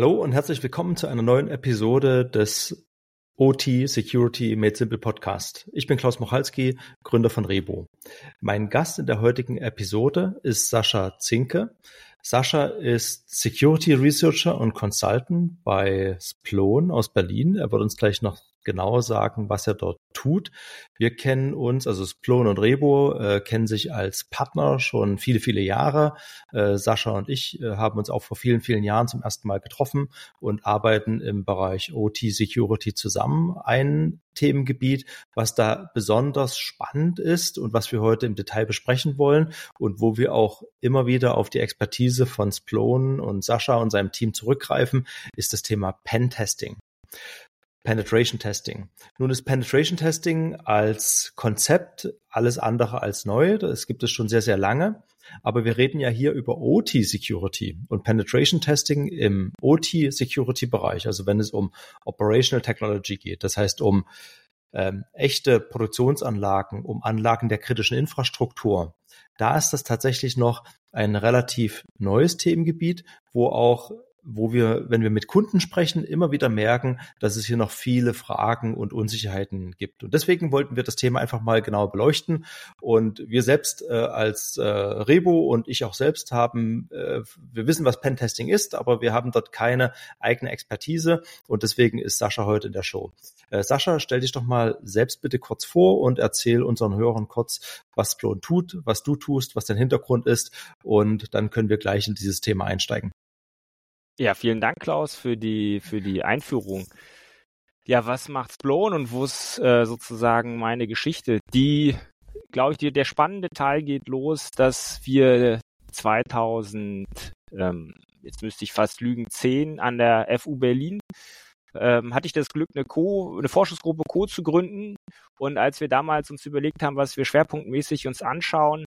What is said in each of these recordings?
Hallo und herzlich willkommen zu einer neuen Episode des OT Security Made Simple Podcast. Ich bin Klaus Mochalski, Gründer von Rebo. Mein Gast in der heutigen Episode ist Sascha Zinke. Sascha ist Security Researcher und Consultant bei Splone aus Berlin. Er wird uns gleich noch genauer sagen, was er dort tut. Wir kennen uns, also Splone und Rebo äh, kennen sich als Partner schon viele, viele Jahre. Äh, Sascha und ich äh, haben uns auch vor vielen, vielen Jahren zum ersten Mal getroffen und arbeiten im Bereich OT Security zusammen. Ein Themengebiet, was da besonders spannend ist und was wir heute im Detail besprechen wollen und wo wir auch immer wieder auf die Expertise von Splone und Sascha und seinem Team zurückgreifen, ist das Thema Pen-Testing. Penetration Testing. Nun ist Penetration Testing als Konzept alles andere als neu. Das gibt es schon sehr, sehr lange. Aber wir reden ja hier über OT Security und Penetration Testing im OT Security Bereich. Also wenn es um Operational Technology geht. Das heißt um ähm, echte Produktionsanlagen, um Anlagen der kritischen Infrastruktur. Da ist das tatsächlich noch ein relativ neues Themengebiet, wo auch wo wir, wenn wir mit Kunden sprechen, immer wieder merken, dass es hier noch viele Fragen und Unsicherheiten gibt. Und deswegen wollten wir das Thema einfach mal genau beleuchten. Und wir selbst äh, als äh, Rebo und ich auch selbst haben, äh, wir wissen, was Pentesting ist, aber wir haben dort keine eigene Expertise. Und deswegen ist Sascha heute in der Show. Äh, Sascha, stell dich doch mal selbst bitte kurz vor und erzähl unseren Hörern kurz, was Plon tut, was du tust, was dein Hintergrund ist. Und dann können wir gleich in dieses Thema einsteigen. Ja, vielen Dank, Klaus, für die, für die Einführung. Ja, was macht's Blown und wo ist äh, sozusagen meine Geschichte? Die, glaube ich, die, der spannende Teil geht los, dass wir 2000, ähm, jetzt müsste ich fast lügen, 10 an der FU Berlin ähm, hatte ich das Glück, eine Co, eine Forschungsgruppe Co zu gründen. Und als wir damals uns überlegt haben, was wir schwerpunktmäßig uns anschauen,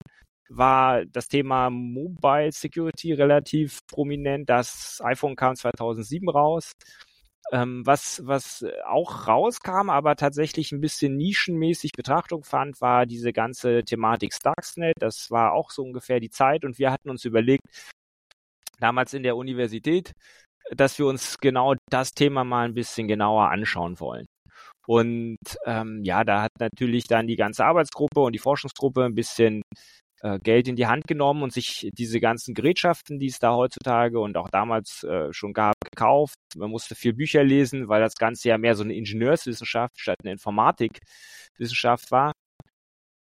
war das Thema Mobile Security relativ prominent. Das iPhone kam 2007 raus. Ähm, was, was auch rauskam, aber tatsächlich ein bisschen nischenmäßig Betrachtung fand, war diese ganze Thematik Stuxnet. Das war auch so ungefähr die Zeit und wir hatten uns überlegt, damals in der Universität, dass wir uns genau das Thema mal ein bisschen genauer anschauen wollen. Und ähm, ja, da hat natürlich dann die ganze Arbeitsgruppe und die Forschungsgruppe ein bisschen äh, Geld in die Hand genommen und sich diese ganzen Gerätschaften, die es da heutzutage und auch damals äh, schon gab, gekauft. Man musste viel Bücher lesen, weil das Ganze ja mehr so eine Ingenieurswissenschaft statt eine Informatikwissenschaft war.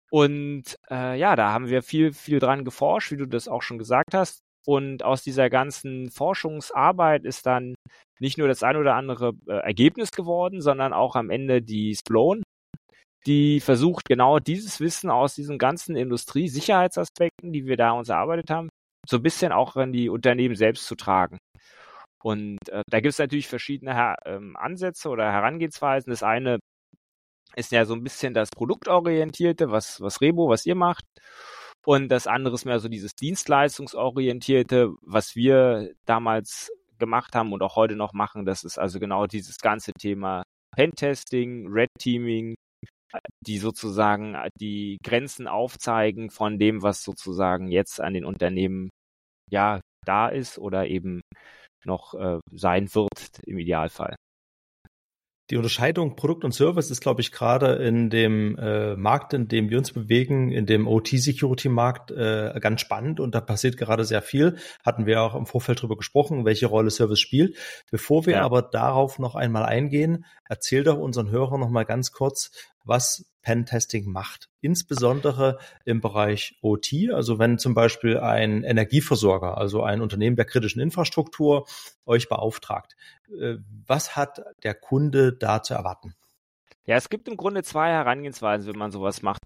Und äh, ja, da haben wir viel, viel dran geforscht, wie du das auch schon gesagt hast. Und aus dieser ganzen Forschungsarbeit ist dann nicht nur das ein oder andere äh, Ergebnis geworden, sondern auch am Ende die Splone, die versucht genau dieses Wissen aus diesen ganzen Industriesicherheitsaspekten, die wir da uns erarbeitet haben, so ein bisschen auch an die Unternehmen selbst zu tragen. Und äh, da gibt es natürlich verschiedene Her ähm, Ansätze oder Herangehensweisen. Das eine ist ja so ein bisschen das Produktorientierte, was, was Rebo, was ihr macht. Und das andere ist mehr so dieses Dienstleistungsorientierte, was wir damals gemacht haben und auch heute noch machen. Das ist also genau dieses ganze Thema Pentesting, Red Teaming, die sozusagen äh, die Grenzen aufzeigen von dem, was sozusagen jetzt an den Unternehmen ja da ist oder eben noch äh, sein wird im Idealfall. Die Unterscheidung Produkt und Service ist, glaube ich, gerade in dem äh, Markt, in dem wir uns bewegen, in dem OT-Security-Markt, äh, ganz spannend und da passiert gerade sehr viel. Hatten wir auch im Vorfeld drüber gesprochen, welche Rolle Service spielt. Bevor wir ja. aber darauf noch einmal eingehen, erzähl doch unseren Hörern noch mal ganz kurz, was Pentesting macht. Insbesondere im Bereich OT, also wenn zum Beispiel ein Energieversorger, also ein Unternehmen der kritischen Infrastruktur euch beauftragt. Äh, was hat der Kunde da zu erwarten? Ja, es gibt im Grunde zwei Herangehensweisen, wenn man sowas macht.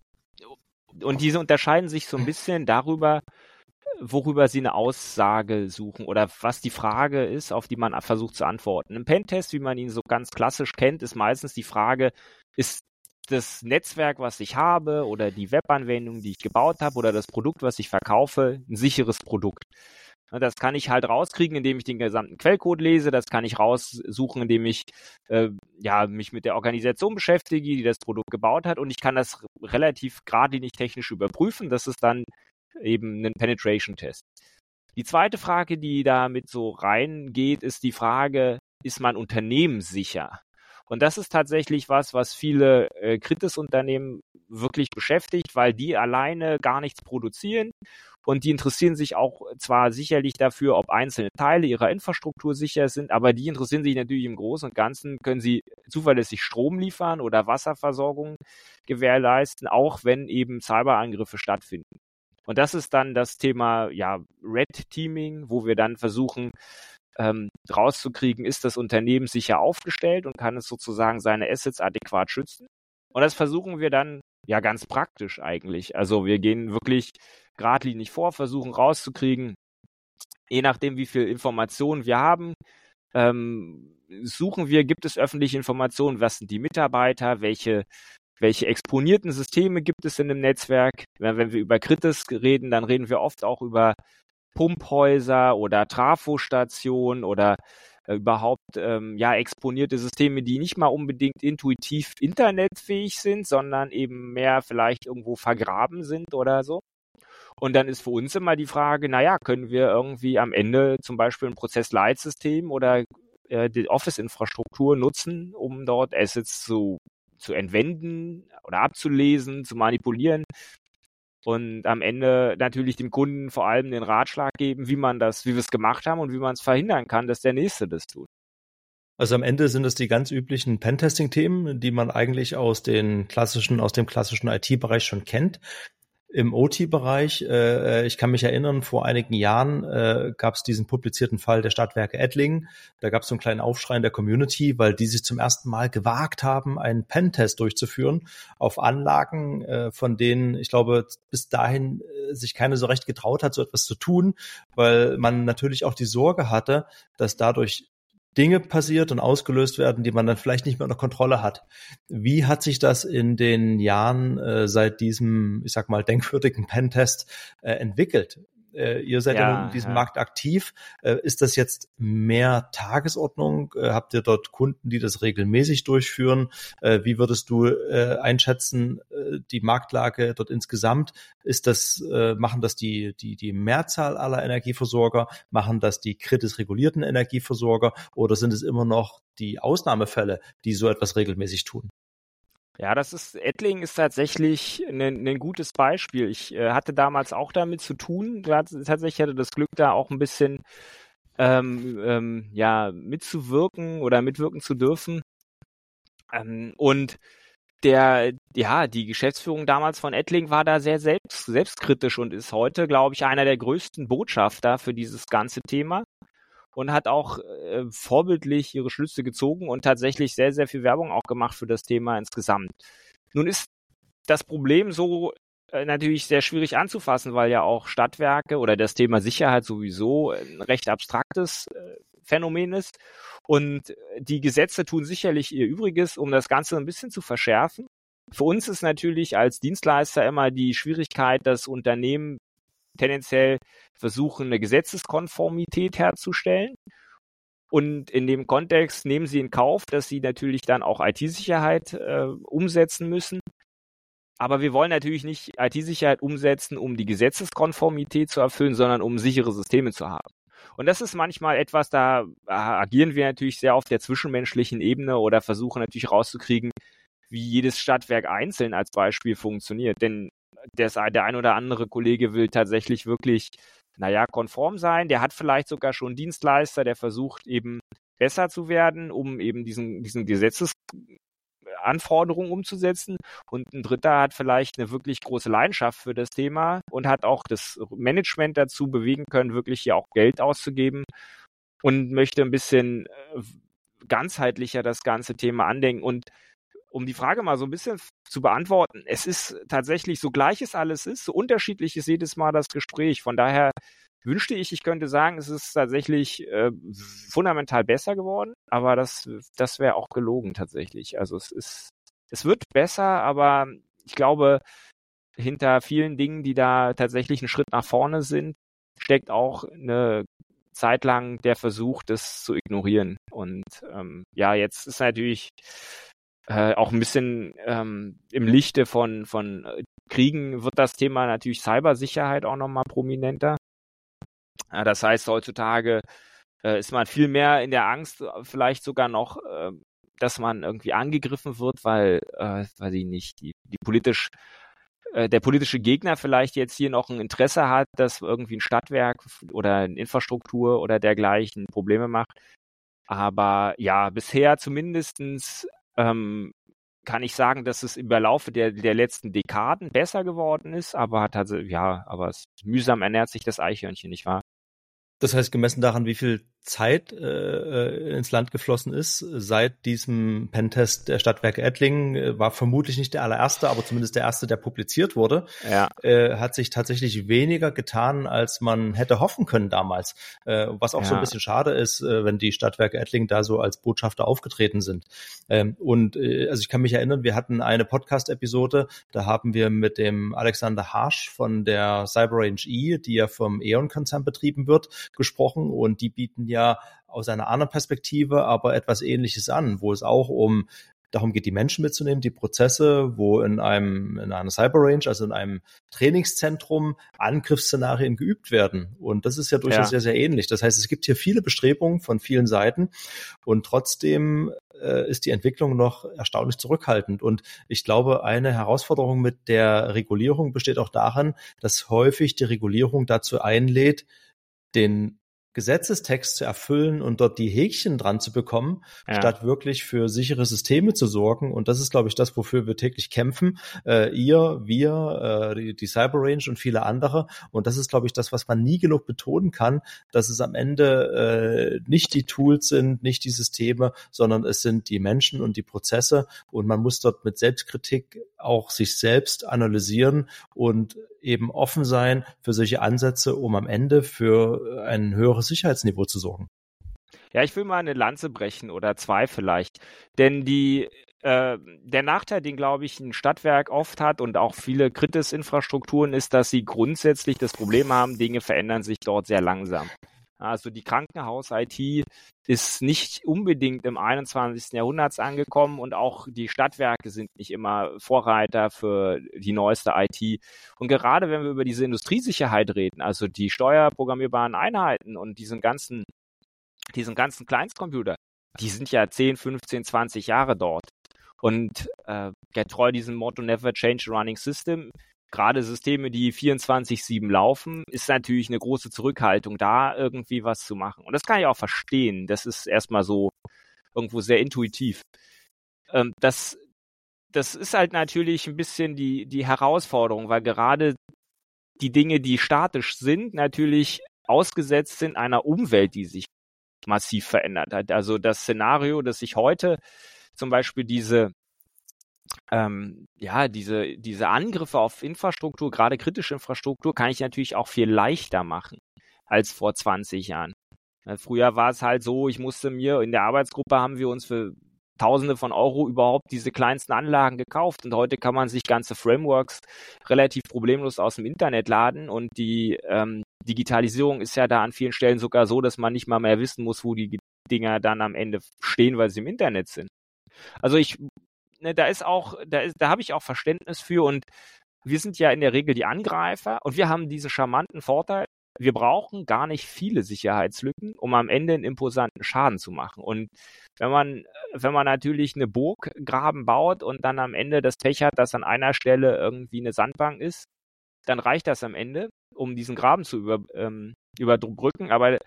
Und diese unterscheiden sich so ein bisschen darüber, worüber sie eine Aussage suchen oder was die Frage ist, auf die man versucht zu antworten. Im Pentest, wie man ihn so ganz klassisch kennt, ist meistens die Frage, ist das Netzwerk, was ich habe oder die Webanwendung, die ich gebaut habe oder das Produkt, was ich verkaufe, ein sicheres Produkt. Das kann ich halt rauskriegen, indem ich den gesamten Quellcode lese. Das kann ich raussuchen, indem ich äh, ja, mich mit der Organisation beschäftige, die das Produkt gebaut hat. Und ich kann das relativ geradlinig technisch überprüfen. Das ist dann eben ein Penetration-Test. Die zweite Frage, die damit so reingeht, ist die Frage, ist mein Unternehmen sicher? Und das ist tatsächlich was, was viele äh, Kritisunternehmen wirklich beschäftigt, weil die alleine gar nichts produzieren und die interessieren sich auch zwar sicherlich dafür, ob einzelne Teile ihrer Infrastruktur sicher sind, aber die interessieren sich natürlich im Großen und Ganzen, können sie zuverlässig Strom liefern oder Wasserversorgung gewährleisten, auch wenn eben Cyberangriffe stattfinden. Und das ist dann das Thema ja, Red Teaming, wo wir dann versuchen, ähm, rauszukriegen, ist das Unternehmen sicher aufgestellt und kann es sozusagen seine Assets adäquat schützen. Und das versuchen wir dann ja ganz praktisch eigentlich. Also wir gehen wirklich geradlinig vor, versuchen rauszukriegen, je nachdem, wie viel Informationen wir haben, ähm, suchen wir, gibt es öffentliche Informationen, was sind die Mitarbeiter, welche welche exponierten Systeme gibt es in dem Netzwerk. Wenn, wir über Kritis reden, dann reden wir oft auch über Pumphäuser oder Trafostationen oder äh, überhaupt ähm, ja exponierte Systeme, die nicht mal unbedingt intuitiv internetfähig sind, sondern eben mehr vielleicht irgendwo vergraben sind oder so. Und dann ist für uns immer die Frage, naja, können wir irgendwie am Ende zum Beispiel ein Prozessleitsystem oder äh, die Office-Infrastruktur nutzen, um dort Assets zu, zu entwenden oder abzulesen, zu manipulieren und am Ende natürlich dem Kunden vor allem den Ratschlag geben, wie man das, wie wir es gemacht haben und wie man es verhindern kann, dass der Nächste das tut. Also am Ende sind es die ganz üblichen Pentesting-Themen, die man eigentlich aus den klassischen, aus dem klassischen IT-Bereich schon kennt. Im OT-Bereich, äh, ich kann mich erinnern, vor einigen Jahren äh, gab es diesen publizierten Fall der Stadtwerke Ettlingen. Da gab es so einen kleinen Aufschrei in der Community, weil die sich zum ersten Mal gewagt haben, einen Pentest durchzuführen auf Anlagen, äh, von denen ich glaube bis dahin äh, sich keiner so recht getraut hat, so etwas zu tun, weil man natürlich auch die Sorge hatte, dass dadurch Dinge passiert und ausgelöst werden, die man dann vielleicht nicht mehr unter Kontrolle hat. Wie hat sich das in den Jahren äh, seit diesem, ich sag mal, denkwürdigen Pentest äh, entwickelt? Äh, ihr seid ja, ja in diesem ja. Markt aktiv. Äh, ist das jetzt mehr Tagesordnung? Äh, habt ihr dort Kunden, die das regelmäßig durchführen? Äh, wie würdest du äh, einschätzen, die Marktlage dort insgesamt? Ist das, machen das die, die, die Mehrzahl aller Energieversorger? Machen das die kritisch regulierten Energieversorger? Oder sind es immer noch die Ausnahmefälle, die so etwas regelmäßig tun? Ja, das ist, Ettling ist tatsächlich ein, ein gutes Beispiel. Ich äh, hatte damals auch damit zu tun. Tatsächlich hatte das Glück, da auch ein bisschen ähm, ähm, ja, mitzuwirken oder mitwirken zu dürfen. Ähm, und der, ja, die Geschäftsführung damals von Ettling war da sehr selbst, selbstkritisch und ist heute, glaube ich, einer der größten Botschafter für dieses ganze Thema und hat auch äh, vorbildlich ihre Schlüsse gezogen und tatsächlich sehr, sehr viel Werbung auch gemacht für das Thema insgesamt. Nun ist das Problem so äh, natürlich sehr schwierig anzufassen, weil ja auch Stadtwerke oder das Thema Sicherheit sowieso ein recht abstraktes äh, Phänomen ist. Und die Gesetze tun sicherlich ihr Übriges, um das Ganze ein bisschen zu verschärfen. Für uns ist natürlich als Dienstleister immer die Schwierigkeit, dass Unternehmen tendenziell versuchen, eine Gesetzeskonformität herzustellen. Und in dem Kontext nehmen sie in Kauf, dass sie natürlich dann auch IT-Sicherheit äh, umsetzen müssen. Aber wir wollen natürlich nicht IT-Sicherheit umsetzen, um die Gesetzeskonformität zu erfüllen, sondern um sichere Systeme zu haben. Und das ist manchmal etwas, da agieren wir natürlich sehr auf der zwischenmenschlichen Ebene oder versuchen natürlich rauszukriegen, wie jedes Stadtwerk einzeln als Beispiel funktioniert. Denn des, der ein oder andere Kollege will tatsächlich wirklich, naja, konform sein. Der hat vielleicht sogar schon Dienstleister, der versucht eben besser zu werden, um eben diesen, diesen Gesetzesanforderungen umzusetzen. Und ein Dritter hat vielleicht eine wirklich große Leidenschaft für das Thema und hat auch das Management dazu bewegen können, wirklich hier auch Geld auszugeben und möchte ein bisschen äh, ganzheitlicher das ganze Thema andenken. Und um die Frage mal so ein bisschen zu beantworten, es ist tatsächlich so gleich es alles ist, so unterschiedlich ist jedes Mal das Gespräch. Von daher wünschte ich, ich könnte sagen, es ist tatsächlich äh, fundamental besser geworden, aber das, das wäre auch gelogen tatsächlich. Also es ist, es wird besser, aber ich glaube, hinter vielen Dingen, die da tatsächlich einen Schritt nach vorne sind, steckt auch eine Zeit lang der Versuch, das zu ignorieren. Und ähm, ja, jetzt ist natürlich äh, auch ein bisschen ähm, im Lichte von, von äh, Kriegen wird das Thema natürlich Cybersicherheit auch nochmal prominenter. Das heißt, heutzutage äh, ist man viel mehr in der Angst, äh, vielleicht sogar noch, äh, dass man irgendwie angegriffen wird, weil, äh, weil sie nicht die, die politisch der politische Gegner vielleicht jetzt hier noch ein Interesse hat, dass irgendwie ein Stadtwerk oder eine Infrastruktur oder dergleichen Probleme macht. Aber ja, bisher zumindestens ähm, kann ich sagen, dass es im Laufe der, der letzten Dekaden besser geworden ist, aber hat also, ja, aber es mühsam ernährt sich das Eichhörnchen, nicht wahr? Das heißt, gemessen daran, wie viel Zeit äh, äh, ins Land geflossen ist. Seit diesem Pentest der Stadtwerke Ettlingen äh, war vermutlich nicht der allererste, aber zumindest der erste, der publiziert wurde. Ja. Äh, hat sich tatsächlich weniger getan, als man hätte hoffen können damals. Äh, was auch ja. so ein bisschen schade ist, äh, wenn die Stadtwerke Ettlingen da so als Botschafter aufgetreten sind. Ähm, und äh, also ich kann mich erinnern, wir hatten eine Podcast-Episode, da haben wir mit dem Alexander Harsch von der CyberRange E, die ja vom E.ON-Konzern betrieben wird, gesprochen und die bieten ja aus einer anderen Perspektive aber etwas Ähnliches an, wo es auch um darum geht, die Menschen mitzunehmen, die Prozesse, wo in einem, in einer Cyberrange, also in einem Trainingszentrum Angriffsszenarien geübt werden. Und das ist ja durchaus ja. sehr, sehr ähnlich. Das heißt, es gibt hier viele Bestrebungen von vielen Seiten und trotzdem äh, ist die Entwicklung noch erstaunlich zurückhaltend. Und ich glaube, eine Herausforderung mit der Regulierung besteht auch darin, dass häufig die Regulierung dazu einlädt, den Gesetzestext zu erfüllen und dort die Häkchen dran zu bekommen, ja. statt wirklich für sichere Systeme zu sorgen. Und das ist, glaube ich, das, wofür wir täglich kämpfen. Äh, ihr, wir, äh, die, die Cyber und viele andere. Und das ist, glaube ich, das, was man nie genug betonen kann, dass es am Ende äh, nicht die Tools sind, nicht die Systeme, sondern es sind die Menschen und die Prozesse. Und man muss dort mit Selbstkritik auch sich selbst analysieren und eben offen sein für solche Ansätze, um am Ende für ein höheres Sicherheitsniveau zu sorgen. Ja, ich will mal eine Lanze brechen oder zwei vielleicht. Denn die, äh, der Nachteil, den glaube ich ein Stadtwerk oft hat und auch viele Kritis-Infrastrukturen ist, dass sie grundsätzlich das Problem haben, Dinge verändern sich dort sehr langsam. Also die Krankenhaus-IT ist nicht unbedingt im 21. Jahrhundert angekommen und auch die Stadtwerke sind nicht immer Vorreiter für die neueste IT. Und gerade wenn wir über diese Industriesicherheit reden, also die steuerprogrammierbaren Einheiten und diesen ganzen, diesen ganzen Kleinstcomputer, die sind ja 10, 15, 20 Jahre dort. Und äh, getreu diesem Motto Never Change a Running System gerade Systeme, die 24-7 laufen, ist natürlich eine große Zurückhaltung, da irgendwie was zu machen. Und das kann ich auch verstehen. Das ist erstmal so irgendwo sehr intuitiv. Ähm, das, das ist halt natürlich ein bisschen die, die Herausforderung, weil gerade die Dinge, die statisch sind, natürlich ausgesetzt sind einer Umwelt, die sich massiv verändert hat. Also das Szenario, dass sich heute zum Beispiel diese ähm, ja, diese, diese Angriffe auf Infrastruktur, gerade kritische Infrastruktur, kann ich natürlich auch viel leichter machen als vor 20 Jahren. Früher war es halt so, ich musste mir, in der Arbeitsgruppe haben wir uns für Tausende von Euro überhaupt diese kleinsten Anlagen gekauft und heute kann man sich ganze Frameworks relativ problemlos aus dem Internet laden und die ähm, Digitalisierung ist ja da an vielen Stellen sogar so, dass man nicht mal mehr wissen muss, wo die Dinger dann am Ende stehen, weil sie im Internet sind. Also ich ne, da ist auch, da ist, da habe ich auch Verständnis für und wir sind ja in der Regel die Angreifer und wir haben diesen charmanten Vorteil, wir brauchen gar nicht viele Sicherheitslücken, um am Ende einen imposanten Schaden zu machen. Und wenn man, wenn man natürlich eine Burggraben baut und dann am Ende das Pech hat, dass an einer Stelle irgendwie eine Sandbank ist, dann reicht das am Ende, um diesen Graben zu über, ähm, überbrücken. Aber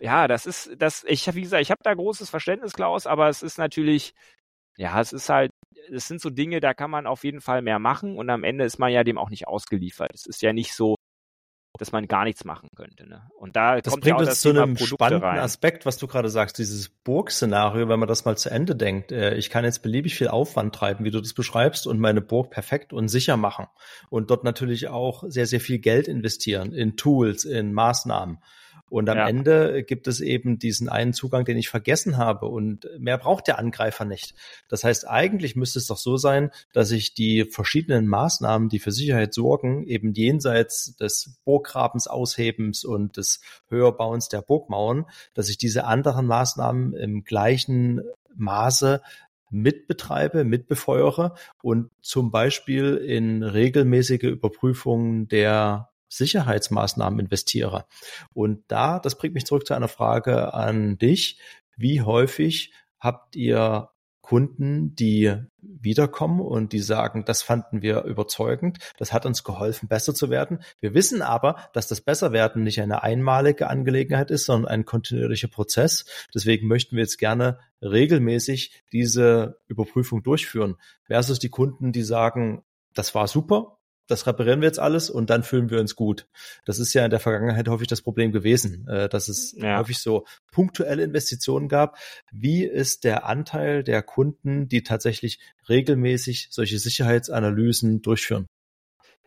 ja, das ist, das, ich wie gesagt, ich habe da großes Verständnis, Klaus, aber es ist natürlich ja, es ist halt, es sind so Dinge, da kann man auf jeden Fall mehr machen und am Ende ist man ja dem auch nicht ausgeliefert. Es ist ja nicht so, dass man gar nichts machen könnte. Ne? Und da das kommt bringt ja uns zu einem Produkte spannenden rein. Aspekt, was du gerade sagst, dieses Burg-Szenario, wenn man das mal zu Ende denkt. Äh, ich kann jetzt beliebig viel Aufwand treiben, wie du das beschreibst, und meine Burg perfekt und sicher machen. Und dort natürlich auch sehr, sehr viel Geld investieren in Tools, in Maßnahmen. Und am ja. Ende gibt es eben diesen einen Zugang, den ich vergessen habe. Und mehr braucht der Angreifer nicht. Das heißt, eigentlich müsste es doch so sein, dass ich die verschiedenen Maßnahmen, die für Sicherheit sorgen, eben jenseits des Burggrabens aushebens und des Höherbauens der Burgmauern, dass ich diese anderen Maßnahmen im gleichen Maße mitbetreibe, mitbefeuere und zum Beispiel in regelmäßige Überprüfungen der Sicherheitsmaßnahmen investiere. Und da, das bringt mich zurück zu einer Frage an dich. Wie häufig habt ihr Kunden, die wiederkommen und die sagen, das fanden wir überzeugend, das hat uns geholfen, besser zu werden. Wir wissen aber, dass das Besserwerden nicht eine einmalige Angelegenheit ist, sondern ein kontinuierlicher Prozess. Deswegen möchten wir jetzt gerne regelmäßig diese Überprüfung durchführen. Versus die Kunden, die sagen, das war super, das reparieren wir jetzt alles und dann fühlen wir uns gut. Das ist ja in der Vergangenheit häufig das Problem gewesen, äh, dass es ja. häufig so punktuelle Investitionen gab. Wie ist der Anteil der Kunden, die tatsächlich regelmäßig solche Sicherheitsanalysen durchführen?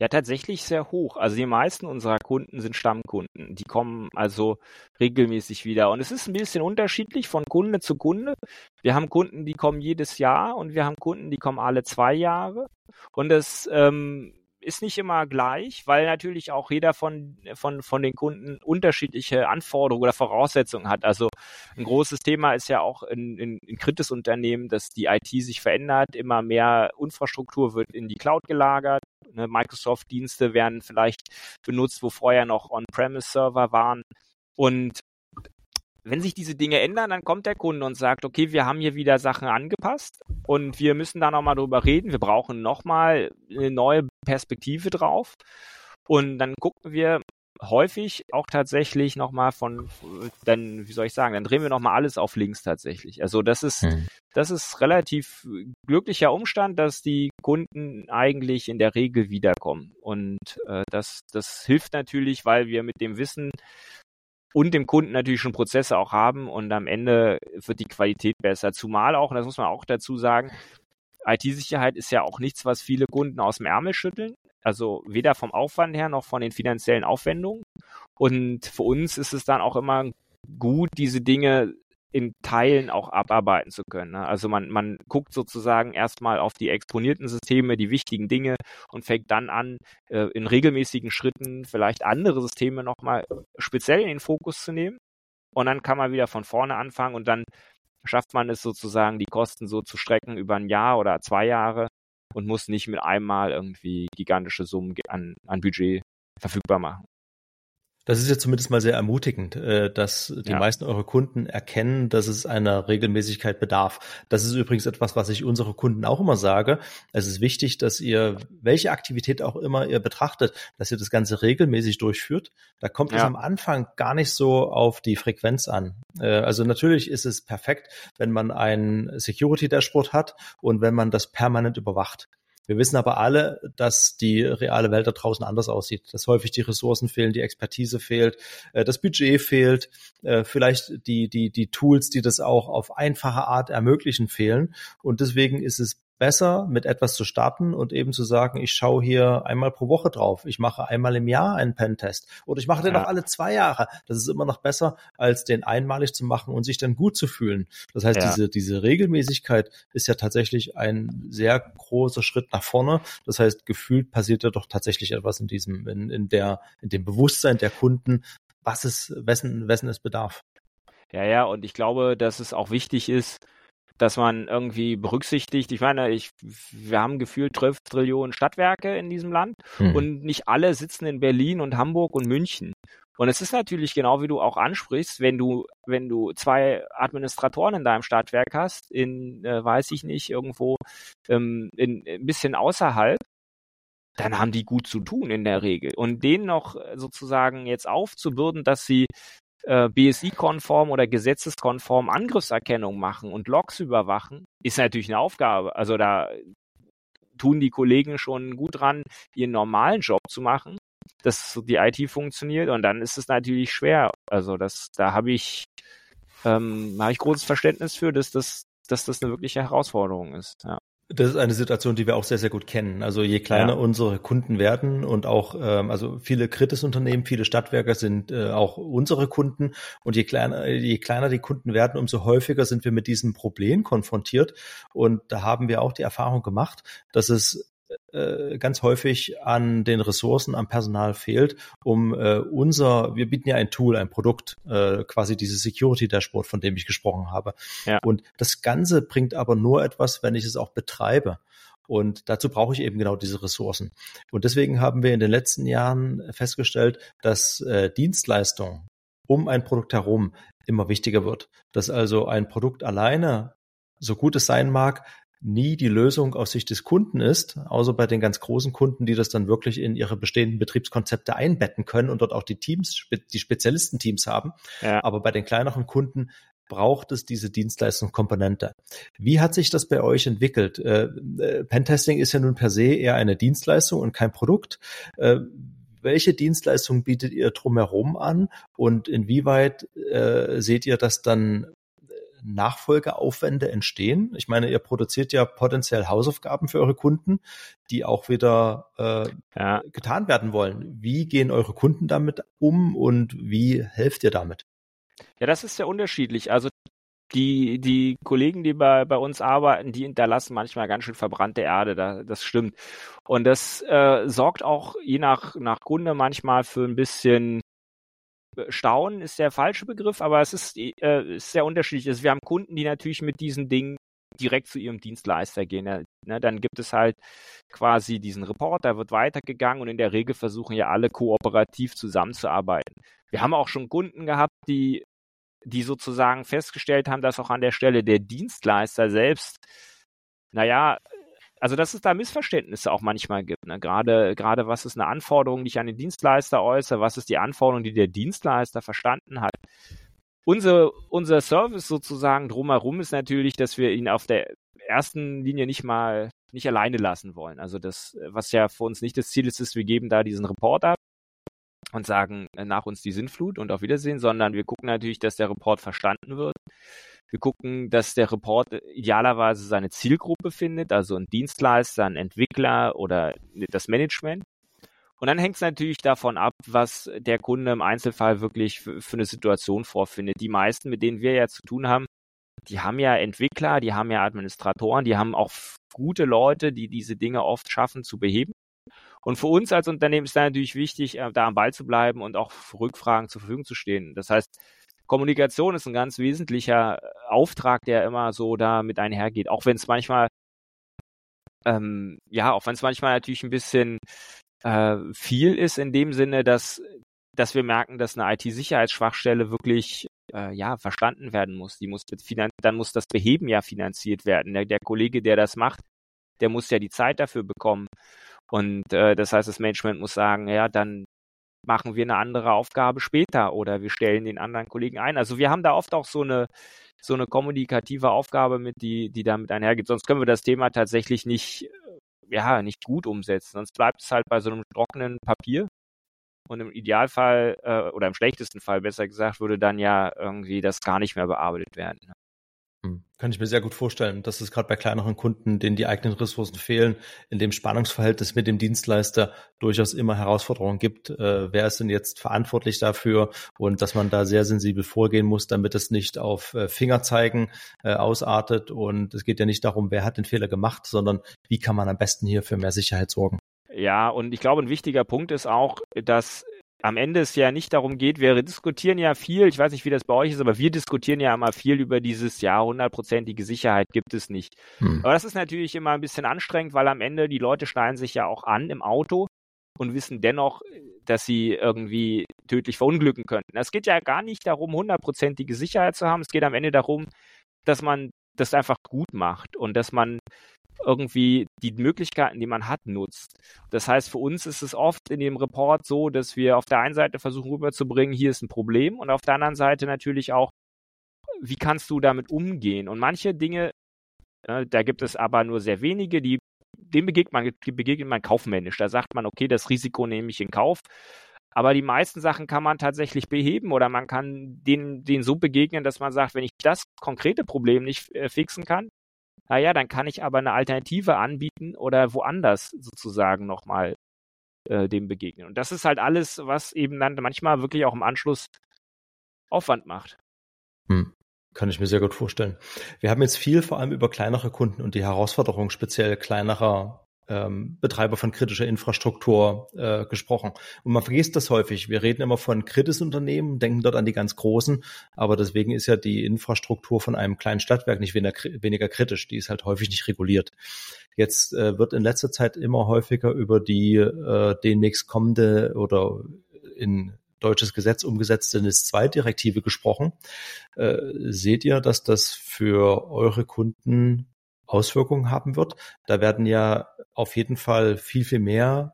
Ja, tatsächlich sehr hoch. Also die meisten unserer Kunden sind Stammkunden. Die kommen also regelmäßig wieder. Und es ist ein bisschen unterschiedlich von Kunde zu Kunde. Wir haben Kunden, die kommen jedes Jahr und wir haben Kunden, die kommen alle zwei Jahre. Und das ähm, ist nicht immer gleich, weil natürlich auch jeder von, von, von den Kunden unterschiedliche Anforderungen oder Voraussetzungen hat. Also ein großes Thema ist ja auch in, in, in Kritis-Unternehmen, dass die IT sich verändert, immer mehr Infrastruktur wird in die Cloud gelagert. Ne, Microsoft-Dienste werden vielleicht benutzt, wo vorher noch On-Premise-Server waren. Und wenn sich diese Dinge ändern, dann kommt der Kunde und sagt, okay, wir haben hier wieder Sachen angepasst und wir müssen da nochmal drüber reden. Wir brauchen nochmal eine neue Perspektive drauf. Und dann gucken wir häufig auch tatsächlich nochmal von, dann, wie soll ich sagen, dann drehen wir nochmal alles auf links tatsächlich. Also das ist, hm. das ist relativ glücklicher Umstand, dass die Kunden eigentlich in der Regel wiederkommen. Und äh, das, das hilft natürlich, weil wir mit dem Wissen und dem Kunden natürlich schon Prozesse auch haben und am Ende wird die Qualität besser. Zumal auch, und das muss man auch dazu sagen, IT-Sicherheit ist ja auch nichts, was viele Kunden aus dem Ärmel schütteln. Also weder vom Aufwand her noch von den finanziellen Aufwendungen. Und für uns ist es dann auch immer gut, diese Dinge in Teilen auch abarbeiten zu können. Ne? Also man, man guckt sozusagen erstmal auf die exponierten Systeme, die wichtigen Dinge und fängt dann an, äh, in regelmäßigen Schritten vielleicht andere Systeme nochmal speziell in den Fokus zu nehmen. Und dann kann man wieder von vorne anfangen und dann schafft man es sozusagen, die Kosten so zu strecken über ein Jahr oder zwei Jahre und muss nicht mit einmal irgendwie gigantische Summen an, an Budget verfügbar machen. Das ist ja zumindest mal sehr ermutigend, äh, dass die ja. meisten eurer Kunden erkennen, dass es einer Regelmäßigkeit bedarf. Das ist übrigens etwas, was ich unsere Kunden auch immer sage. Es ist wichtig, dass ihr, welche Aktivität auch immer ihr betrachtet, dass ihr das Ganze regelmäßig durchführt. Da kommt ja. es am Anfang gar nicht so auf die Frequenz an. Äh, also natürlich ist es perfekt, wenn man ein Security-Dashboard hat und wenn man das permanent überwacht. Wir wissen aber alle, dass die reale Welt da draußen anders aussieht, dass häufig die Ressourcen fehlen, die Expertise fehlt, äh, das Budget fehlt, äh, vielleicht die, die, die Tools, die das auch auf einfache Art ermöglichen, fehlen. Und deswegen ist es besser, mit etwas zu starten und eben zu sagen, ich schaue hier einmal pro Woche drauf, ich mache einmal im Jahr einen Pentest oder ich mache den ja. auch alle zwei Jahre. Das ist immer noch besser, als den einmalig zu machen und sich dann gut zu fühlen. Das heißt, ja. diese, diese Regelmäßigkeit ist ja tatsächlich ein sehr großer Schritt nach vorne. Das heißt, gefühlt passiert ja doch tatsächlich etwas in diesem, in, in der, in dem Bewusstsein der Kunden, was es, wessen, wessen es bedarf. Ja, ja, und ich glaube, dass es auch wichtig ist, dass man irgendwie berücksichtigt, ich meine, ich, wir haben gefühlt 12 Trillionen Stadtwerke in diesem Land mhm. und nicht alle sitzen in Berlin und Hamburg und München. Und es ist natürlich genau wie du auch ansprichst, wenn du, wenn du zwei Administratoren in deinem Stadtwerk hast, in, äh, weiß ich nicht, irgendwo ähm, in, ein bisschen außerhalb, dann haben die gut zu tun in der Regel. Und denen noch sozusagen jetzt aufzubürden, dass sie äh, BSI-konform oder gesetzeskonform Angriffserkennung machen und Logs überwachen, ist natürlich eine Aufgabe. Also da tun die Kollegen schon gut dran, ihren normalen Job zu machen, dass die IT funktioniert und dann ist es natürlich schwer. Also das, da habe ich, ähm, habe ich großes Verständnis für, dass das, dass das eine wirkliche Herausforderung ist. Ja. Das ist eine Situation, die wir auch sehr, sehr gut kennen. Also je kleiner ja. unsere Kunden werden und auch, ähm, also viele Kritisunternehmen, viele Stadtwerke sind äh, auch unsere Kunden und je kleiner, je kleiner die Kunden werden, umso häufiger sind wir mit diesem Problem konfrontiert. Und da haben wir auch die Erfahrung gemacht, dass es äh, ganz häufig an den Ressourcen, am Personal fehlt, um äh, unser, wir bieten ja ein Tool, ein Produkt, äh, quasi dieses Security Dashboard, von dem ich gesprochen habe. Ja. Und das Ganze bringt aber nur etwas, wenn ich es auch betreibe. Und dazu brauche ich eben genau diese Ressourcen. Und deswegen haben wir in den letzten Jahren festgestellt, dass äh, Dienstleistung um ein Produkt herum immer wichtiger wird. Dass also ein Produkt alleine, so gut es sein mag, nie die Lösung aus Sicht des Kunden ist, außer bei den ganz großen Kunden, die das dann wirklich in ihre bestehenden Betriebskonzepte einbetten können und dort auch die Teams, die Spezialistenteams haben. Ja. Aber bei den kleineren Kunden braucht es diese Dienstleistungskomponente. Wie hat sich das bei euch entwickelt? Äh, äh, Pentesting ist ja nun per se eher eine Dienstleistung und kein Produkt. Äh, welche Dienstleistungen bietet ihr drumherum an und inwieweit äh, seht ihr das dann Nachfolgeaufwände entstehen? Ich meine, ihr produziert ja potenziell Hausaufgaben für eure Kunden, die auch wieder äh, ja. getan werden wollen. Wie gehen eure Kunden damit um und wie helft ihr damit? Ja, das ist ja unterschiedlich. Also die, die Kollegen, die bei, bei uns arbeiten, die hinterlassen manchmal ganz schön verbrannte Erde, da, das stimmt. Und das äh, sorgt auch je nach, nach Kunde manchmal für ein bisschen Staunen ist der falsche Begriff, aber es ist, äh, ist sehr unterschiedlich. Also wir haben Kunden, die natürlich mit diesen Dingen direkt zu ihrem Dienstleister gehen. Ne, dann gibt es halt quasi diesen Report, da wird weitergegangen und in der Regel versuchen ja alle kooperativ zusammenzuarbeiten. Wir haben auch schon Kunden gehabt, die, die sozusagen festgestellt haben, dass auch an der Stelle der Dienstleister selbst, naja, also dass es da Missverständnisse auch manchmal gibt. Ne? Gerade, gerade was ist eine Anforderung, die ich an den Dienstleister äußere, was ist die Anforderung, die der Dienstleister verstanden hat. Unser, unser Service sozusagen drumherum ist natürlich, dass wir ihn auf der ersten Linie nicht mal nicht alleine lassen wollen. Also das, was ja für uns nicht das Ziel ist, ist, wir geben da diesen Report ab und sagen äh, nach uns die Sinnflut und auf Wiedersehen, sondern wir gucken natürlich, dass der Report verstanden wird. Wir gucken, dass der Report idealerweise seine Zielgruppe findet, also ein Dienstleister, ein Entwickler oder das Management. Und dann hängt es natürlich davon ab, was der Kunde im Einzelfall wirklich für, eine Situation vorfindet. Die meisten, mit denen wir ja zu tun haben, die haben ja Entwickler, die haben ja Administratoren, die haben auch gute Leute, die diese Dinge oft schaffen zu beheben. Und für uns als Unternehmen ist da natürlich wichtig, äh, da am Ball zu bleiben und auch für Rückfragen zur Verfügung zu stehen. Das heißt, Kommunikation ist ein ganz wesentlicher äh, Auftrag, der immer so da mit einhergeht, auch wenn es manchmal ähm, ja, auch wenn es manchmal natürlich ein bisschen äh, viel ist in dem Sinne, dass dass wir merken, dass eine IT-Sicherheitsschwachstelle wirklich äh, ja verstanden werden muss. Die muss dann muss das Beheben ja finanziert werden. Der, der, Kollege, der das macht, der muss ja die Zeit dafür bekommen. Und äh, das heißt, das Management muss sagen, ja, dann machen wir eine andere Aufgabe später oder wir stellen den anderen Kollegen ein. Also wir haben da oft auch so eine so eine kommunikative Aufgabe mit, die, die damit einhergeht. Sonst können wir das Thema tatsächlich nicht, ja, nicht gut umsetzen. Sonst bleibt es halt bei so einem trockenen Papier. Und im Idealfall, äh, oder im schlechtesten Fall besser gesagt, würde dann ja irgendwie das gar nicht mehr bearbeitet werden. Kann ich mir sehr gut vorstellen, dass es gerade bei kleineren Kunden, denen die eigenen Ressourcen fehlen, in dem Spannungsverhältnis mit dem Dienstleister durchaus immer Herausforderungen gibt. Äh, wer ist denn jetzt verantwortlich dafür? Und dass man da sehr sensibel vorgehen muss, damit es nicht auf äh, Fingerzeigen äh, ausartet. Und es geht ja nicht darum, wer hat den Fehler gemacht, sondern wie kann man am besten hier für mehr Sicherheit sorgen. Ja, und ich glaube, ein wichtiger Punkt ist auch, dass am Ende es ja nicht darum geht, wir diskutieren ja viel, ich weiß nicht, wie das bei euch ist, aber wir diskutieren ja immer viel über dieses, ja, hundertprozentige Sicherheit gibt es nicht. Hm. Aber das ist natürlich immer ein bisschen anstrengend, weil am Ende die Leute schneiden sich ja auch an im Auto und wissen dennoch, dass sie irgendwie tödlich verunglücken könnten. Es geht ja gar nicht darum, hundertprozentige Sicherheit zu haben. Es geht am Ende darum, dass man das einfach gut macht und dass man irgendwie die Möglichkeiten, die man hat, nutzt. Das heißt, für uns ist es oft in dem Report so, dass wir auf der einen Seite versuchen rüberzubringen, hier ist ein Problem und auf der anderen Seite natürlich auch, wie kannst du damit umgehen? Und manche Dinge, äh, da gibt es aber nur sehr wenige, die dem begegnet man, begegnet man kaufmännisch. Da sagt man, okay, das Risiko nehme ich in Kauf. Aber die meisten Sachen kann man tatsächlich beheben oder man kann denen, denen so begegnen, dass man sagt, wenn ich das konkrete Problem nicht äh, fixen kann, naja, dann kann ich aber eine Alternative anbieten oder woanders sozusagen nochmal äh, dem begegnen. Und das ist halt alles, was eben dann manchmal wirklich auch im Anschluss Aufwand macht. Hm. Kann ich mir sehr gut vorstellen. Wir haben jetzt viel vor allem über kleinere Kunden und die Herausforderungen speziell kleinerer ähm, Betreiber von kritischer Infrastruktur äh, gesprochen. Und man vergisst das häufig. Wir reden immer von Kritisunternehmen, denken dort an die ganz großen, aber deswegen ist ja die Infrastruktur von einem kleinen Stadtwerk nicht weniger, kritisch. Die ist halt häufig nicht reguliert. Jetzt äh, wird in letzter Zeit immer häufiger über die äh, demnächst kommende oder in deutsches Gesetz umgesetzte NIS-2-Direktive gesprochen. Äh, seht ihr, dass das für eure Kunden Auswirkungen haben wird? Da werden ja auf jeden Fall viel, viel mehr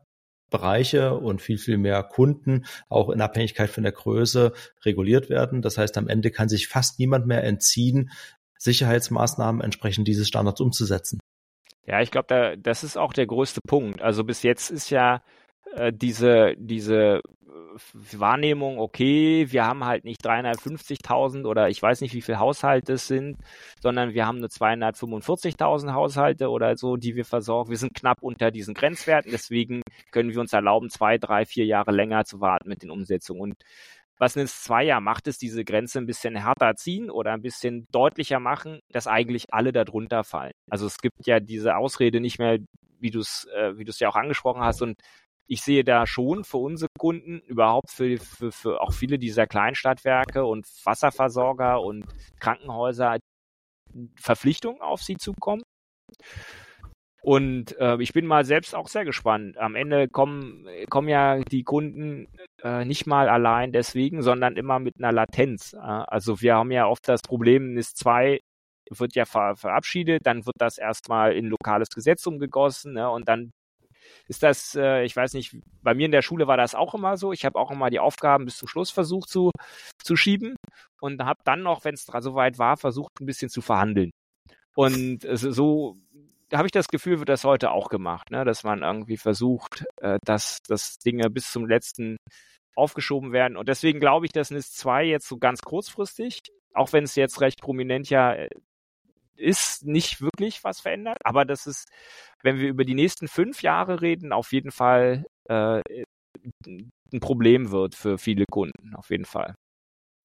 Bereiche und viel, viel mehr Kunden auch in Abhängigkeit von der Größe reguliert werden. Das heißt, am Ende kann sich fast niemand mehr entziehen, Sicherheitsmaßnahmen entsprechend dieses Standards umzusetzen. Ja, ich glaube, da, das ist auch der größte Punkt. Also bis jetzt ist ja äh, diese, diese Wahrnehmung, okay, wir haben halt nicht 350.000 oder ich weiß nicht, wie viele Haushalte es sind, sondern wir haben nur 245.000 Haushalte oder so, die wir versorgen. Wir sind knapp unter diesen Grenzwerten, deswegen können wir uns erlauben, zwei, drei, vier Jahre länger zu warten mit den Umsetzungen. Und was NIS 2 ja macht, ist diese Grenze ein bisschen härter ziehen oder ein bisschen deutlicher machen, dass eigentlich alle darunter fallen. Also es gibt ja diese Ausrede nicht mehr, wie du es äh, ja auch angesprochen hast und ich sehe da schon für unsere Kunden, überhaupt für, für, für auch viele dieser Kleinstadtwerke und Wasserversorger und Krankenhäuser Verpflichtungen auf sie zukommen. Und äh, ich bin mal selbst auch sehr gespannt. Am Ende kommen, kommen ja die Kunden äh, nicht mal allein deswegen, sondern immer mit einer Latenz. Äh, also wir haben ja oft das Problem, NIS 2 wird ja ver verabschiedet, dann wird das erstmal in lokales Gesetz umgegossen ne, und dann ist das, äh, ich weiß nicht, bei mir in der Schule war das auch immer so. Ich habe auch immer die Aufgaben bis zum Schluss versucht zu, zu schieben und habe dann noch, wenn es so weit war, versucht, ein bisschen zu verhandeln. Und äh, so habe ich das Gefühl, wird das heute auch gemacht, ne? dass man irgendwie versucht, äh, dass, dass Dinge bis zum letzten aufgeschoben werden. Und deswegen glaube ich, dass NIS 2 jetzt so ganz kurzfristig, auch wenn es jetzt recht prominent ja äh, ist nicht wirklich was verändert, aber das ist, wenn wir über die nächsten fünf Jahre reden, auf jeden Fall äh, ein Problem wird für viele Kunden, auf jeden Fall.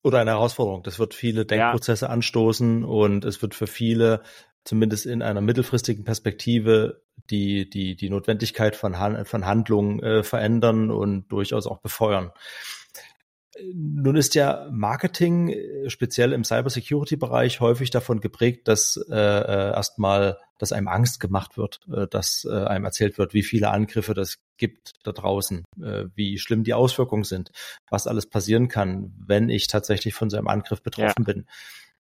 Oder eine Herausforderung. Das wird viele Denkprozesse ja. anstoßen und es wird für viele, zumindest in einer mittelfristigen Perspektive, die, die, die Notwendigkeit von, Han von Handlungen äh, verändern und durchaus auch befeuern. Nun ist ja Marketing äh, speziell im Cybersecurity-Bereich häufig davon geprägt, dass äh, äh, erstmal, dass einem Angst gemacht wird, äh, dass äh, einem erzählt wird, wie viele Angriffe das gibt da draußen, äh, wie schlimm die Auswirkungen sind, was alles passieren kann, wenn ich tatsächlich von so einem Angriff betroffen ja. bin.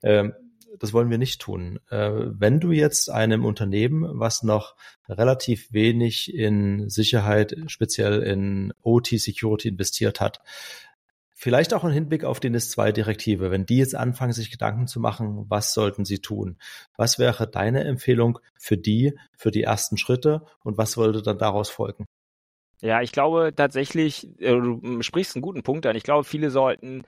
Ähm, das wollen wir nicht tun. Äh, wenn du jetzt einem Unternehmen, was noch relativ wenig in Sicherheit, speziell in OT-Security investiert hat, Vielleicht auch im Hinblick auf die NIS-2-Direktive, wenn die jetzt anfangen, sich Gedanken zu machen, was sollten sie tun? Was wäre deine Empfehlung für die, für die ersten Schritte und was sollte dann daraus folgen? Ja, ich glaube tatsächlich, äh, du sprichst einen guten Punkt an. Ich glaube, viele sollten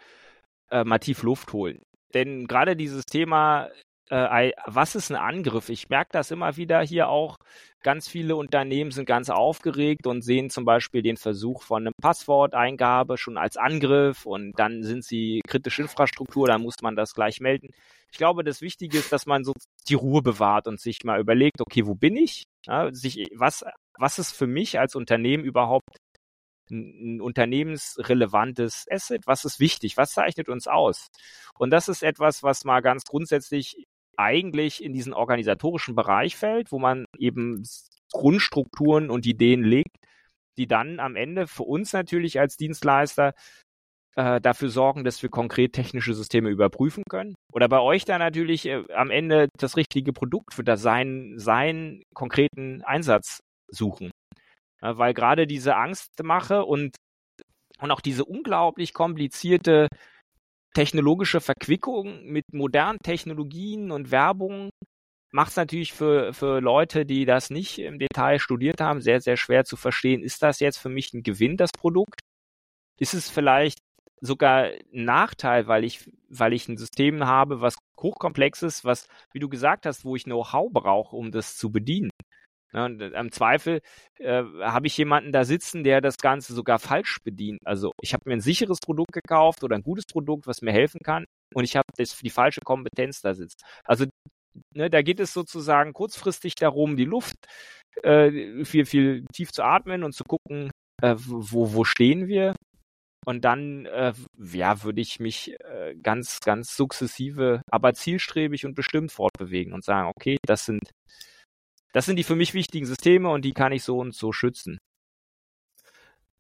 äh, mal tief Luft holen. Denn gerade dieses Thema äh, was ist ein Angriff? Ich merke das immer wieder hier auch. Ganz viele Unternehmen sind ganz aufgeregt und sehen zum Beispiel den Versuch von einem Passworteingabe schon als Angriff und dann sind sie kritische Infrastruktur, dann muss man das gleich melden. Ich glaube, das Wichtige ist, dass man so die Ruhe bewahrt und sich mal überlegt, okay, wo bin ich? Ja, sich, was, was ist für mich als Unternehmen überhaupt ein unternehmensrelevantes Asset? Was ist wichtig? Was zeichnet uns aus? Und das ist etwas, was mal ganz grundsätzlich eigentlich in diesen organisatorischen Bereich fällt, wo man eben Grundstrukturen und Ideen legt, die dann am Ende für uns natürlich als Dienstleister äh, dafür sorgen, dass wir konkret technische Systeme überprüfen können. Oder bei euch dann natürlich äh, am Ende das richtige Produkt für das seinen, seinen konkreten Einsatz suchen. Weil gerade diese Angstmache und, und auch diese unglaublich komplizierte technologische Verquickung mit modernen Technologien und Werbung macht es natürlich für, für Leute, die das nicht im Detail studiert haben, sehr, sehr schwer zu verstehen, ist das jetzt für mich ein Gewinn, das Produkt? Ist es vielleicht sogar ein Nachteil, weil ich, weil ich ein System habe, was hochkomplex ist, was, wie du gesagt hast, wo ich Know-how brauche, um das zu bedienen? Ja, und im Zweifel äh, habe ich jemanden da sitzen, der das Ganze sogar falsch bedient. Also ich habe mir ein sicheres Produkt gekauft oder ein gutes Produkt, was mir helfen kann, und ich habe die falsche Kompetenz da sitzt. Also ne, da geht es sozusagen kurzfristig darum, die Luft äh, viel, viel tief zu atmen und zu gucken, äh, wo, wo stehen wir. Und dann, äh, ja, würde ich mich äh, ganz, ganz sukzessive, aber zielstrebig und bestimmt fortbewegen und sagen, okay, das sind, das sind die für mich wichtigen Systeme und die kann ich so und so schützen.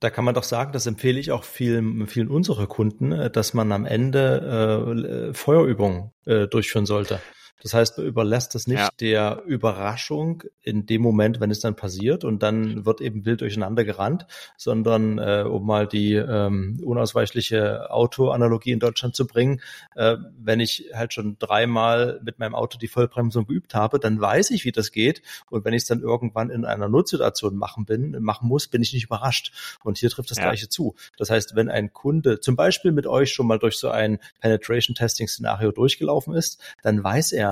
Da kann man doch sagen, das empfehle ich auch vielen, vielen unserer Kunden, äh, dass man am Ende äh, Feuerübungen äh, durchführen sollte. Das heißt, man überlässt das nicht ja. der Überraschung in dem Moment, wenn es dann passiert und dann wird eben wild durcheinander gerannt, sondern äh, um mal die ähm, unausweichliche Autoanalogie in Deutschland zu bringen, äh, wenn ich halt schon dreimal mit meinem Auto die Vollbremsung geübt habe, dann weiß ich, wie das geht und wenn ich es dann irgendwann in einer Notsituation machen bin, machen muss, bin ich nicht überrascht. Und hier trifft das ja. Gleiche zu. Das heißt, wenn ein Kunde zum Beispiel mit euch schon mal durch so ein Penetration Testing Szenario durchgelaufen ist, dann weiß er,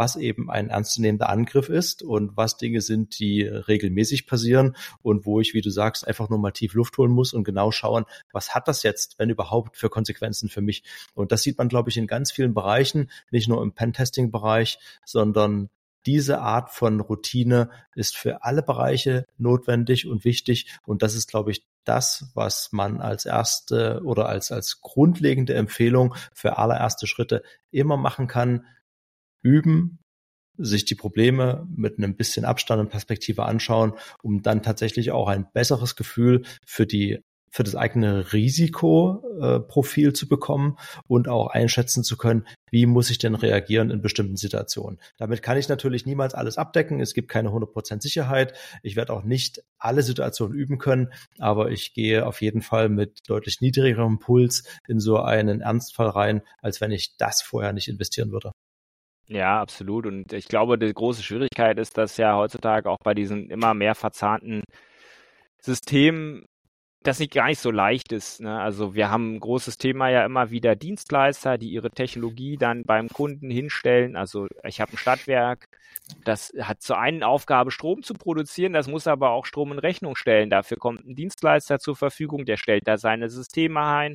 was eben ein ernstzunehmender Angriff ist und was Dinge sind, die regelmäßig passieren und wo ich, wie du sagst, einfach nur mal tief Luft holen muss und genau schauen, was hat das jetzt, wenn überhaupt, für Konsequenzen für mich. Und das sieht man, glaube ich, in ganz vielen Bereichen, nicht nur im Pentesting-Bereich, sondern diese Art von Routine ist für alle Bereiche notwendig und wichtig. Und das ist, glaube ich, das, was man als erste oder als, als grundlegende Empfehlung für allererste Schritte immer machen kann, üben, sich die Probleme mit einem bisschen Abstand und Perspektive anschauen, um dann tatsächlich auch ein besseres Gefühl für die für das eigene Risikoprofil äh, zu bekommen und auch einschätzen zu können, wie muss ich denn reagieren in bestimmten Situationen. Damit kann ich natürlich niemals alles abdecken. Es gibt keine 100% Sicherheit. Ich werde auch nicht alle Situationen üben können, aber ich gehe auf jeden Fall mit deutlich niedrigerem Puls in so einen Ernstfall rein, als wenn ich das vorher nicht investieren würde. Ja, absolut. Und ich glaube, die große Schwierigkeit ist, dass ja heutzutage auch bei diesen immer mehr verzahnten Systemen das nicht gar nicht so leicht ist. Ne? Also wir haben ein großes Thema ja immer wieder Dienstleister, die ihre Technologie dann beim Kunden hinstellen. Also ich habe ein Stadtwerk, das hat zur einen Aufgabe, Strom zu produzieren, das muss aber auch Strom in Rechnung stellen. Dafür kommt ein Dienstleister zur Verfügung, der stellt da seine Systeme ein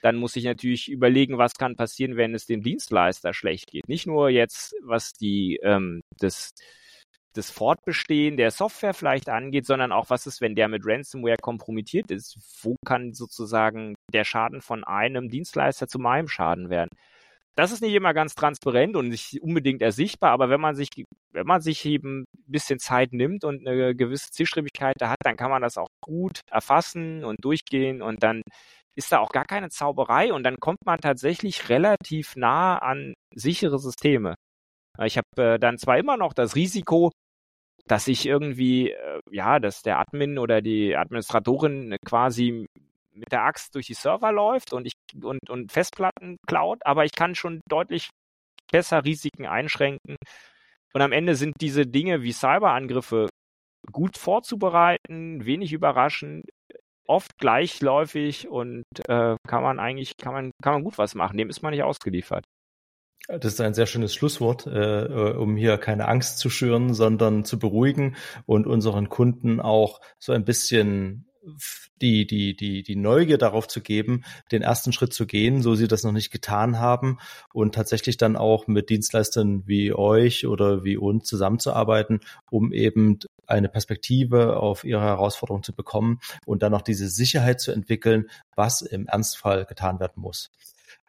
dann muss ich natürlich überlegen, was kann passieren, wenn es dem Dienstleister schlecht geht. Nicht nur jetzt, was die ähm, das das Fortbestehen der Software vielleicht angeht, sondern auch, was ist, wenn der mit Ransomware kompromittiert ist? Wo kann sozusagen der Schaden von einem Dienstleister zu meinem Schaden werden? Das ist nicht immer ganz transparent und nicht unbedingt ersichtbar, aber wenn man sich, wenn man sich eben ein bisschen Zeit nimmt und eine gewisse Zielstrebigkeit da hat, dann kann man das auch gut erfassen und durchgehen und dann ist da auch gar keine Zauberei und dann kommt man tatsächlich relativ nah an sichere Systeme. Ich habe äh, dann zwar immer noch das Risiko, dass ich irgendwie, äh, ja, dass der Admin oder die Administratorin quasi mit der Axt durch die Server läuft und ich und, und Festplatten klaut, aber ich kann schon deutlich besser Risiken einschränken. Und am Ende sind diese Dinge wie Cyberangriffe gut vorzubereiten, wenig überraschend, oft gleichläufig und äh, kann man eigentlich, kann man, kann man gut was machen. Dem ist man nicht ausgeliefert. Das ist ein sehr schönes Schlusswort, äh, äh, um hier keine Angst zu schüren, sondern zu beruhigen und unseren Kunden auch so ein bisschen die, die, die, die Neugier darauf zu geben, den ersten Schritt zu gehen, so sie das noch nicht getan haben und tatsächlich dann auch mit Dienstleistern wie euch oder wie uns zusammenzuarbeiten, um eben eine Perspektive auf ihre Herausforderung zu bekommen und dann noch diese Sicherheit zu entwickeln, was im Ernstfall getan werden muss.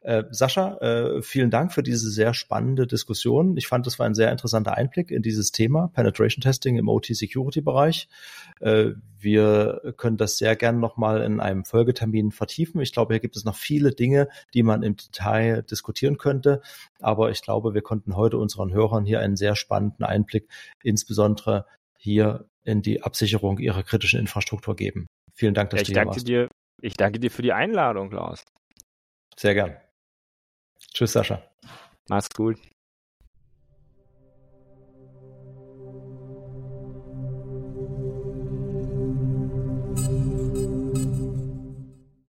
Äh, Sascha, äh, vielen Dank für diese sehr spannende Diskussion. Ich fand, das war ein sehr interessanter Einblick in dieses Thema Penetration Testing im OT-Security-Bereich. Äh, wir können das sehr gern nochmal in einem Folgetermin vertiefen. Ich glaube, hier gibt es noch viele Dinge, die man im Detail diskutieren könnte. Aber ich glaube, wir konnten heute unseren Hörern hier einen sehr spannenden Einblick, insbesondere hier in die Absicherung ihrer kritischen Infrastruktur geben. Vielen Dank, dass ja, ich du hier danke warst. Dir, ich danke dir für die Einladung, Klaus. Sehr gern. Tschüss, Sascha. Mach's gut.